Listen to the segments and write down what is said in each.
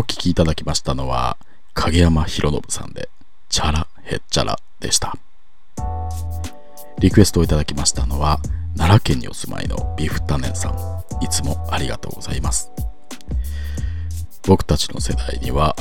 お聴きいただきましたのは影山博信さんでチャラヘッチャラでした。リクエストをいただきましたのは奈良県にお住まいのビフタネンさん。いつもありがとうございます。僕たちの世代には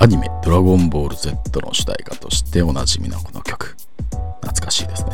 アニメ「ドラゴンボール Z」の主題歌としておなじみのこの曲。懐かしいですね。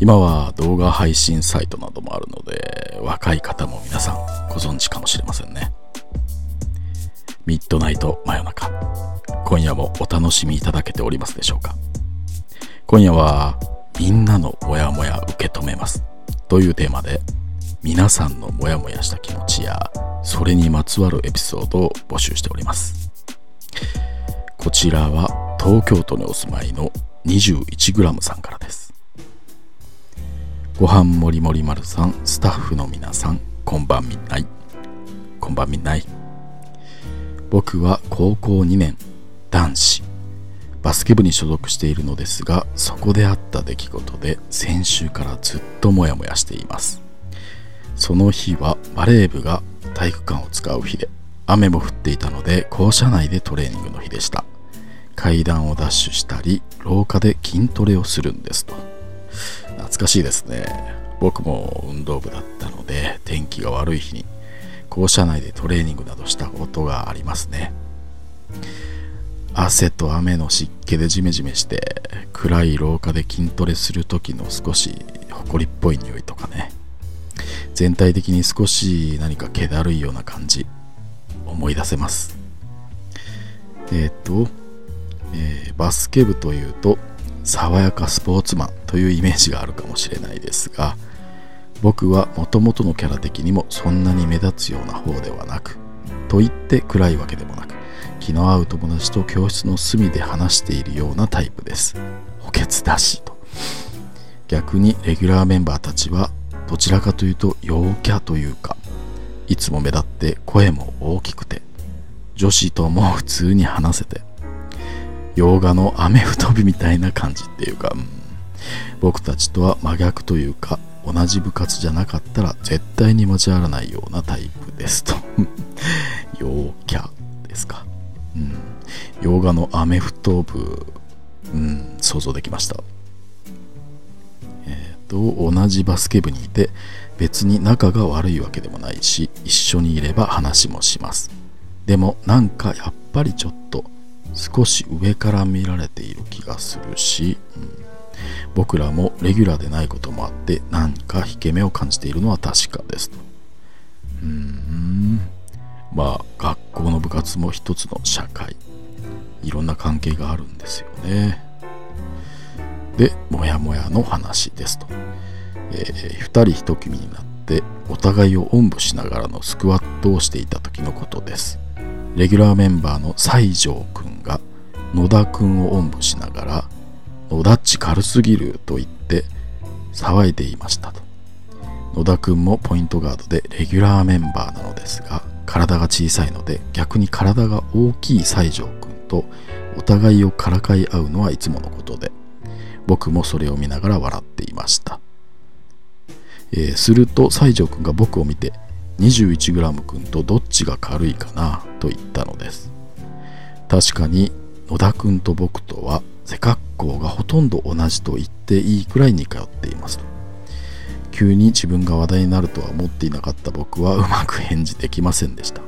今は動画配信サイトなどもあるので若い方も皆さんご存知かもしれませんね。ミッドナイト真夜中。今夜もお楽しみいただけておりますでしょうか。今夜はみんなのモヤモヤ受け止めます。というテーマで皆さんのモヤモヤした気持ちやそれにまつわるエピソードを募集しております。こちらは東京都にお住まいの 21g さんからです。ごはんもりもり丸さんスタッフの皆さんこんばんみんない。こんばんみんない。僕は高校2年男子。バスケ部に所属しているのですがそこであった出来事で先週からずっとモヤモヤしています。その日はバレー部が体育館を使う日で雨も降っていたので校舎内でトレーニングの日でした。階段をダッシュしたり廊下で筋トレをするんですと。懐かしいですね。僕も運動部だったので天気が悪い日に校舎内でトレーニングなどしたことがありますね。汗と雨の湿気でジメジメして暗い廊下で筋トレする時の少し埃っぽい匂いとかね。全体的に少し何か気だるいような感じ思い出せます。えっ、と、えー、バスケ部というと爽やかスポーツマンというイメージがあるかもしれないですが僕はもともとのキャラ的にもそんなに目立つような方ではなくと言って暗いわけでもなく気の合う友達と教室の隅で話しているようなタイプです。補欠だしと。逆にレギュラーメンバーたちはどちらかというと陽キャというかいつも目立って声も大きくて女子とも普通に話せて洋画の雨降飛びみたいな感じっていうか、うん、僕たちとは真逆というか同じ部活じゃなかったら絶対に交わらないようなタイプですと。陽キャですか。うん。洋画のアメフト部。うん。想像できました。えっ、ー、と同じバスケ部にいて別に仲が悪いわけでもないし一緒にいれば話もします。でもなんかやっぱりちょっと少し上から見られている気がするし、うん、僕らもレギュラーでないこともあってなんか引け目を感じているのは確かですと。うん。まあ学校の部活も一つの社会。いろんな関係があるんですよね。でモヤモヤの話ですと、えー、2人1組になってお互いをおんぶしながらのスクワットをしていた時のことです。レギュラーメンバーの西条くんが野田くんをおんぶしながら野田っち軽すぎると言って騒いでいましたと。野田くんもポイントガードでレギュラーメンバーなのですが体が小さいので逆に体が大きい西条くんとお互いをからかい合うのはいつものことで僕もそれを見ながら笑っていました、えー、すると西条くんが僕を見て 21g くんとどっちが軽いかなと言ったのです。確かに野田くんと僕とは背格好がほとんど同じと言っていいくらいに通っていますと。急に自分が話題になるとは思っていなかった僕はうまく返事できませんでした。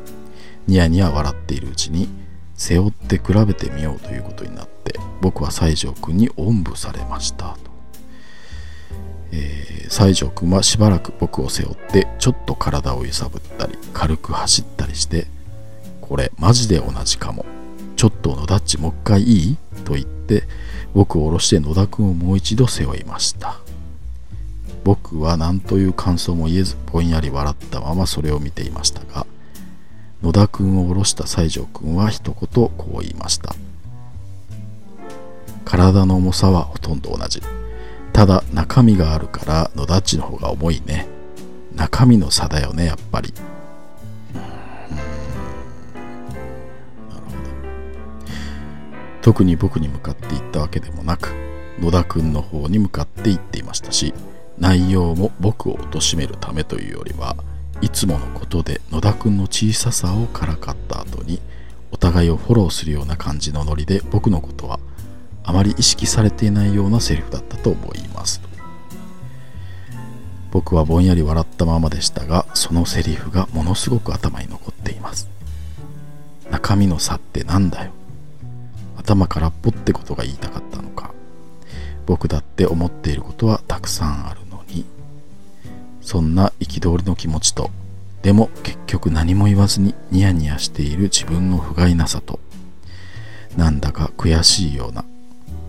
ニヤニヤ笑っているうちに背負って比べてみようということになって僕は西条くんにおんぶされましたと、えー、西条くんはしばらく僕を背負ってちょっと体を揺さぶったり軽く走ったりしてこれマジで同じかも。ちょっと野田っちもう一回いい？と言って僕を下ろして野田くんをもう一度背負いました。僕は何という感想も言えずぼんやり笑ったままそれを見ていましたが野田くんを下ろした西条くんは一言こう言いました。体の重さはほとんど同じ。ただ中身があるから野田っちの方が重いね。中身の差だよねやっぱり。特に僕に向かって言ったわけでもなく野田くんの方に向かって言っていましたし内容も僕を貶めるためというよりはいつものことで野田くんの小ささをからかった後にお互いをフォローするような感じのノリで僕のことはあまり意識されていないようなセリフだったと思います。僕はぼんやり笑ったままでしたがそのセリフがものすごく頭に残っています。中身の差ってなんだよ。頭空っぽってことが言いたかったのか僕だって思っていることはたくさんあるのにそんな憤りの気持ちとでも結局何も言わずにニヤニヤしている自分の不甲斐なさとなんだか悔しいような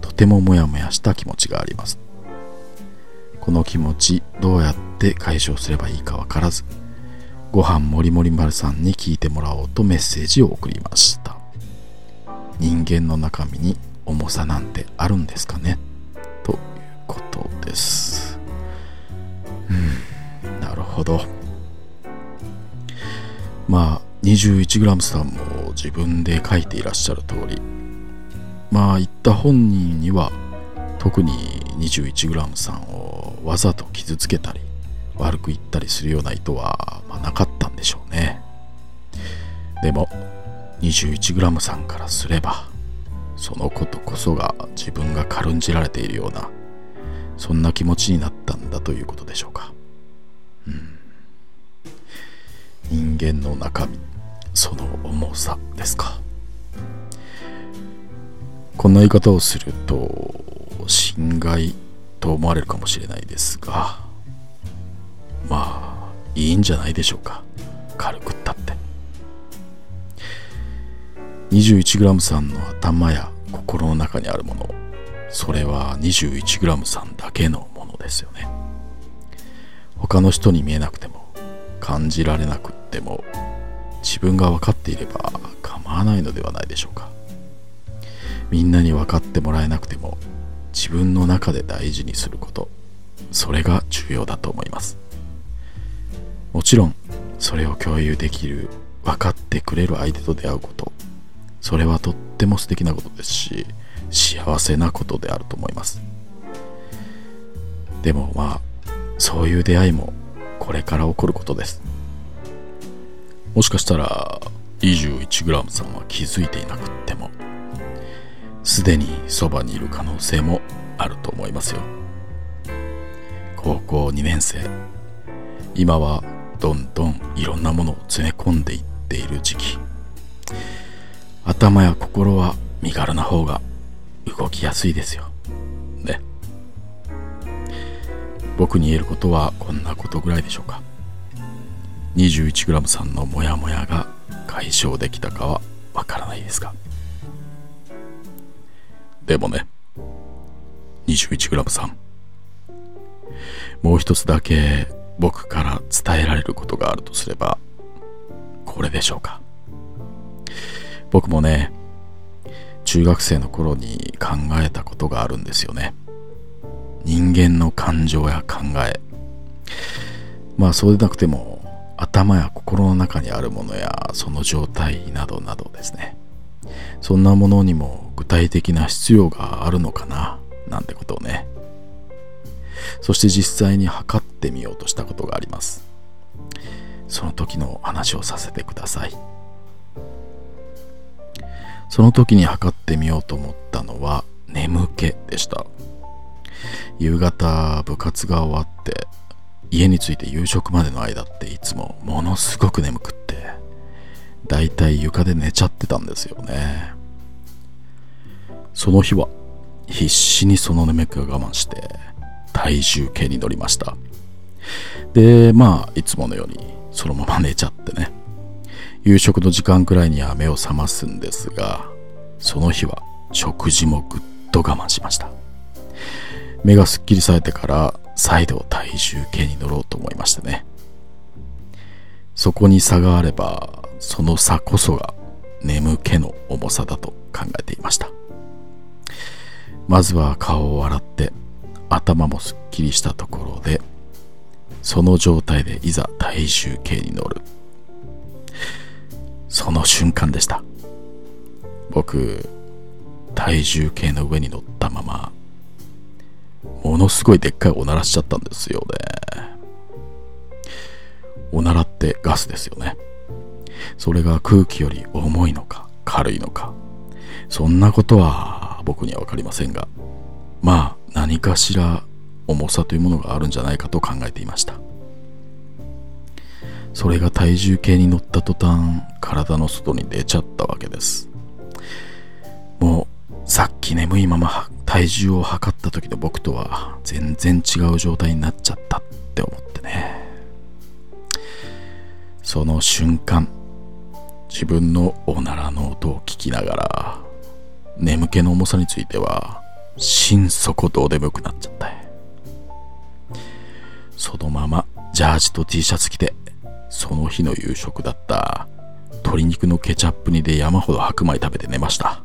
とてもモヤモヤした気持ちがあります。この気持ちどうやって解消すればいいかわからずご飯もりもり丸さんに聞いてもらおうとメッセージを送りました。人間の中身に重さなんてあるんですかね？ということです。うんなるほど。まあ 21g さんも自分で書いていらっしゃる通りまあ言った本人には特に 21g さんをわざと傷つけたり悪く言ったりするような意図は、まあ、なかったんでしょうね。でも 21g さんからすればそのことこそが自分が軽んじられているようなそんな気持ちになったんだということでしょうか。うん。人間の中身その重さですか。こんな言い方をすると心外と思われるかもしれないですがまあいいんじゃないでしょうか。軽くって。21g さんの頭や心の中にあるもの。それは 21g さんだけのものですよね。他の人に見えなくても感じられなくっても自分が分かっていれば構わないのではないでしょうか。みんなに分かってもらえなくても自分の中で大事にすることそれが重要だと思います。もちろんそれを共有できる分かってくれる相手と出会うことそれはとっても素敵なことですし幸せなことであると思います。でもまあそういう出会いもこれから起こることです。もしかしたら 21g さんは気づいていなくってもすでにそばにいる可能性もあると思いますよ。高校2年生今はどんどんいろんなものを詰め込んでいっている時期。頭や心は身軽な方が動きやすいですよ。ね僕に言えることはこんなことぐらいでしょうか。21g さんのモヤモヤが解消できたかはわからないですが。でもね 21g さんもう一つだけ僕から伝えられることがあるとすればこれでしょうか。僕もね中学生の頃に考えたことがあるんですよね。人間の感情や考え。まあそうでなくても頭や心の中にあるものやその状態などなどですね。そんなものにも具体的な必要があるのかななんてことをね。そして実際に測ってみようとしたことがあります。その時の話をさせてください。その時に測ってみようと思ったのは眠気でした。夕方部活が終わって家に着いて夕食までの間っていつもものすごく眠くってだいたい床で寝ちゃってたんですよね。その日は必死にその眠気を我慢して体重計に乗りました。でまあいつものようにそのまま寝ちゃってね。夕食の時間くらいには目を覚ますんですがその日は食事もぐっと我慢しました。目がすっきりされてから再度体重計に乗ろうと思いましてね。そこに差があればその差こそが眠気の重さだと考えていました。まずは顔を洗って頭もすっきりしたところでその状態でいざ体重計に乗る。その瞬間でした僕体重計の上に乗ったままものすごいでっかいおならしちゃったんですよねおならってガスですよね。それが空気より重いのか軽いのか、そんなことは僕にはわかりませんが、まあ何かしら重さというものがあるんじゃないかと考えていました。それが体重計に乗った途端、体の外に出ちゃったわけです。もう、さっき眠いまま体重を測った時の僕とは全然違う状態になっちゃったって思ってね。その瞬間、自分のおならの音を聞きながら、眠気の重さについては、心底どうでもよくなっちゃった。そのままジャージと T シャツ着て、その日の夕食だった鶏肉のケチャップ煮で山ほど白米食べて寝ました。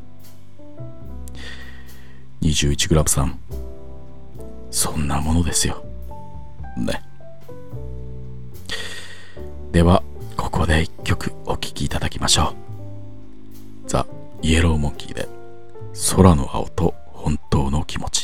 21g さん、そんなものですよ。ね。では、ここで一曲お聴きいただきましょう。ザ・イエローモンキーで空の青と本当の気持ち